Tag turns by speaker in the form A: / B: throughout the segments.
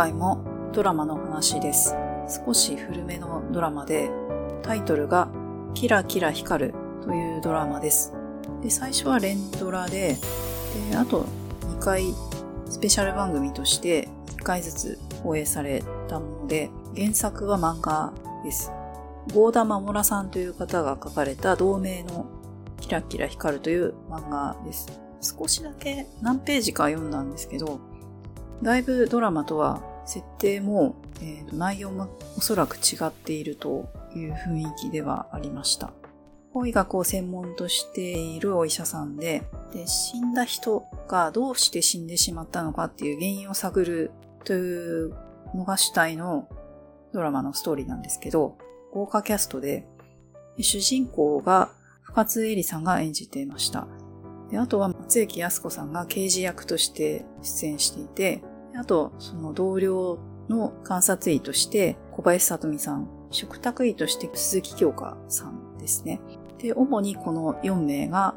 A: 回もドラマの話です。少し古めのドラマで、タイトルがキラキラ光るというドラマです。で、最初は連ドラで、で、あと2回スペシャル番組として1回ずつ放映されたもので、原作は漫画です。ゴーダ・マモラさんという方が書かれた同名のキラキラ光るという漫画です。少しだけ何ページか読んだんですけど、だいぶドラマとは設定も、えーと内容もおそらく違っているという雰囲気ではありました。法医学を専門としているお医者さんでで、死んだ人がどうして死んでしまったのかっていう原因を探るというのが主体のドラマのストーリーなんですけど、豪華キャストで、主人公が深津絵里さんが演じていました。であとは松雪康子さんが刑事役として出演していて、あとその同僚の観察医として小林聡美さん、食卓医として鈴木京香さんですね。で、主にこの4名が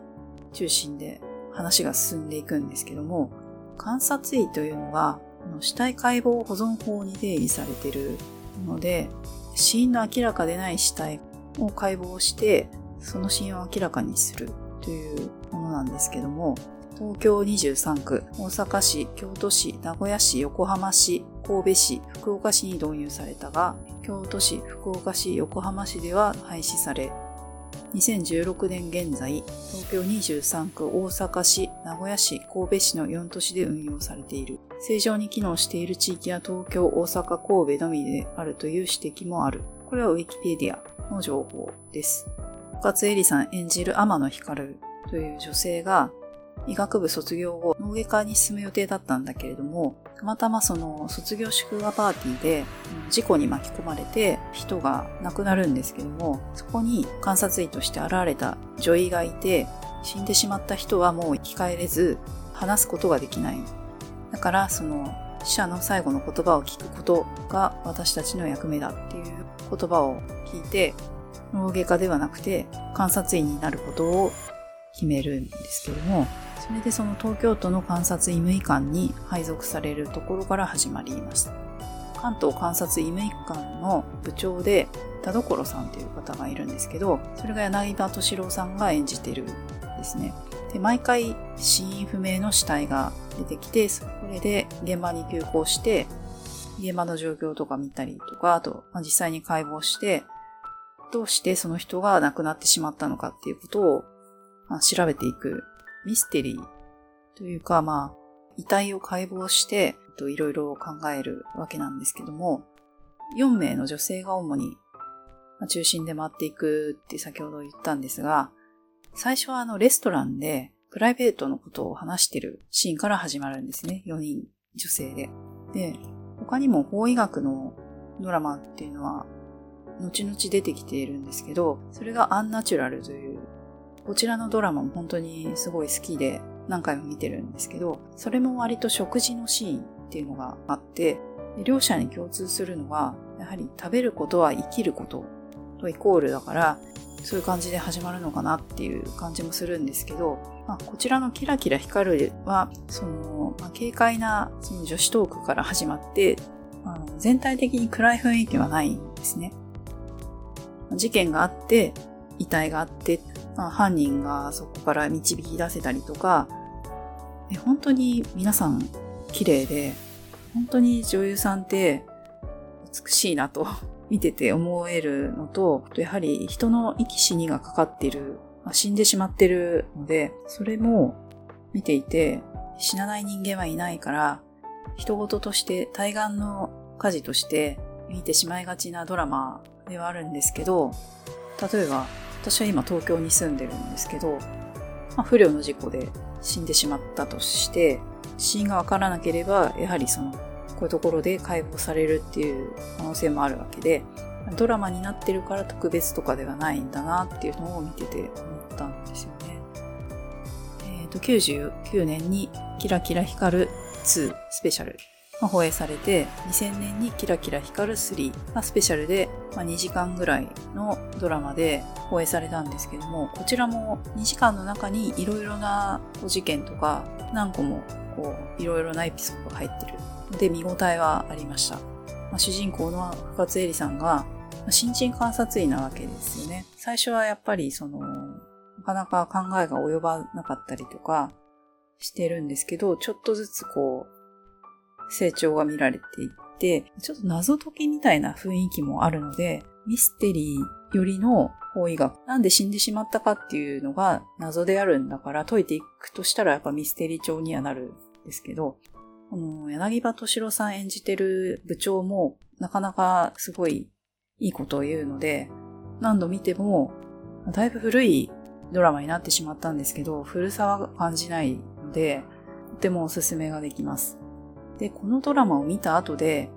A: 中心で話が進んでいくんですけども、観察医というのは、死体解剖保存法に定義されているので、死因の明らかでない死体を解剖して、その死因を明らかにするというものなんですけども、東京23区、大阪市、京都市、名古屋市、横浜市、神戸市、福岡市に導入されたが、京都市、福岡市、横浜市では廃止され、2016年現在、東京23区、大阪市、名古屋市、神戸市の4都市で運用されている。正常に機能している地域は東京、大阪、神戸のみであるという指摘もある。これはウィキペディアの情報です。深津絵里さん演じる天野光という女性が医学部卒業後脳外科に進む予定だったんだけれども、たまたまその卒業祝賀パーティーで事故に巻き込まれて人が亡くなるんですけども、そこに観察医として現れた女医がいて、死んでしまった人はもう生き返れず話すことができない。だからその死者の最後の言葉を聞くことが私たちの役目だっていう言葉を聞いて、脳外科ではなくて観察医になることを決めるんですけども、それでその東京都の観察医務医官に配属されるところから始まります。関東観察医務医官の部長で田所さんという方がいるんですけど、それが柳田敏郎さんが演じてるんですね。で、毎回死因不明の死体が出てきて、それで現場に急行して、現場の状況とか見たりとか、あと、まあ、実際に解剖して、どうしてその人が亡くなってしまったのかっていうことを、まあ、調べていくミステリーというか、まあ、遺体を解剖して、いろいろ考えるわけなんですけども、4名の女性が主に中心で回っていくって先ほど言ったんですが、最初はあのレストランでプライベートのことを話してるシーンから始まるんですね。4人女性で。で、他にも法医学のドラマっていうのは後々出てきているんですけど、それがアンナチュラルというこちらのドラマも本当にすごい好きで何回も見てるんですけど、それも割と食事のシーンっていうのがあって、両者に共通するのは、やはり食べることは生きることとイコールだから、そういう感じで始まるのかなっていう感じもするんですけど、まあ、こちらのキラキラ光るは、その、まあ、軽快なその女子トークから始まって、あ全体的に暗い雰囲気はないんですね。事件があって、遺体があって、まあ、犯人がそこから導き出せたりとか、本当に皆さん綺麗で、本当に女優さんって美しいなと 見てて思えるのと、やはり人の生き死にがかかっている、まあ、死んでしまってるので、それも見ていて、死なない人間はいないから、人事として対岸の火事として見てしまいがちなドラマではあるんですけど、例えば私は今東京に住んでるんですけど、まあ、不慮の事故で死んでしまったとして、死因がわからなければ、やはりその、こういうところで解剖されるっていう可能性もあるわけで、ドラマになってるから特別とかではないんだなっていうのを見てて思ったんですよね。えっ、ー、と、99年にキラキラ光る2スペシャルが放映されて、2000年にキラキラ光る3がスペシャルで、まあ、2時間ぐらいのドラマで放映されたんですけども、こちらも2時間の中にいろいろな事件とか何個もこういろいろなエピソードが入ってるで見応えはありました。まあ、主人公の深津絵里さんが、新人観察員なわけですよね。最初はやっぱりその、なかなか考えが及ばなかったりとかしてるんですけど、ちょっとずつこう、成長が見られていて、ちょっと謎解きみたいな雰囲気もあるので、ミステリーよりの法医学。なんで死んでしまったかっていうのが謎であるんだから解いていくとしたらやっぱミステリー調にはなるんですけど、この柳葉敏郎さん演じてる部長もなかなかすごいいいことを言うので、何度見ても、だいぶ古いドラマになってしまったんですけど、古さは感じないので、とてもおすすめができます。で、このドラマを見た後で、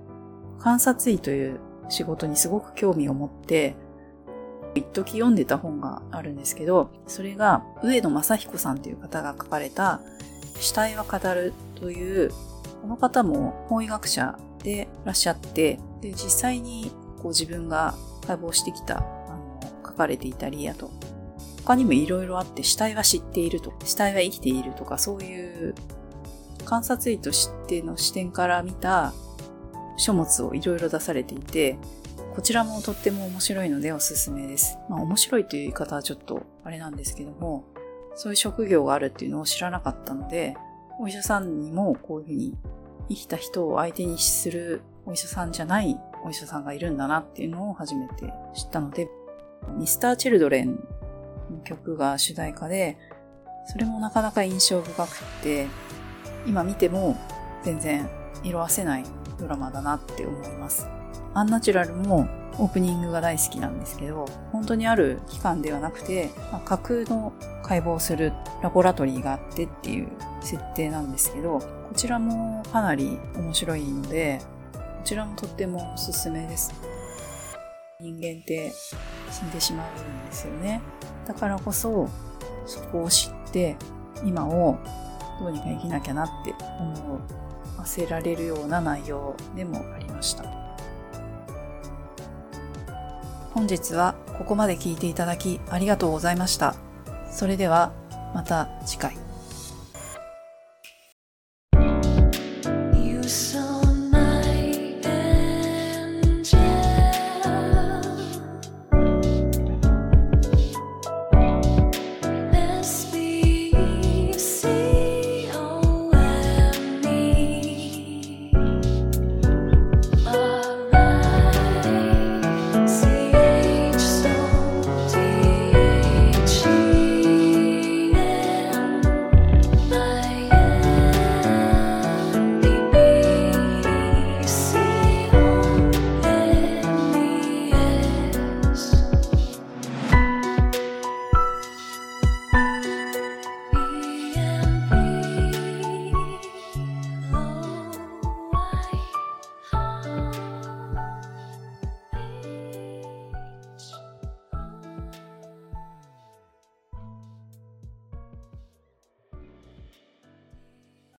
A: 観察医という仕事にすごく興味を持って、一時読んでた本があるんですけど、それが上野正彦さんという方が書かれた死体は語るという、この方も法医学者でいらっしゃって、で、実際にこう自分が解剖してきた、あの、書かれていたり、あと、他にもいろいろあって、死体は知っているとか、死体は生きているとか、そういう観察医としての視点から見た書物をいろいろ出されていて、こちらもとっても面白いのでおすすめです。まあ面白いという言い方はちょっとあれなんですけども、そういう職業があるっていうのを知らなかったので、お医者さんにもこういうふうに生きた人を相手にするお医者さんじゃないお医者さんがいるんだなっていうのを初めて知ったので、ミスター・チルドレンの曲が主題歌で、それもなかなか印象深くて、今見ても全然色褪せないドラマだなって思います。アンナチュラルもオープニングが大好きなんですけど、本当にある機関ではなくて、まあ、架空の解剖するラボラトリーがあってっていう設定なんですけど、こちらもかなり面白いので、こちらもとってもおすすめです。人間って死んでしまうんですよね。だからこそ、そこを知って、今をどうにか生きなきゃなって思わせられるような内容でもありました。本日はここまで聞いていただきありがとうございました。それではまた次回。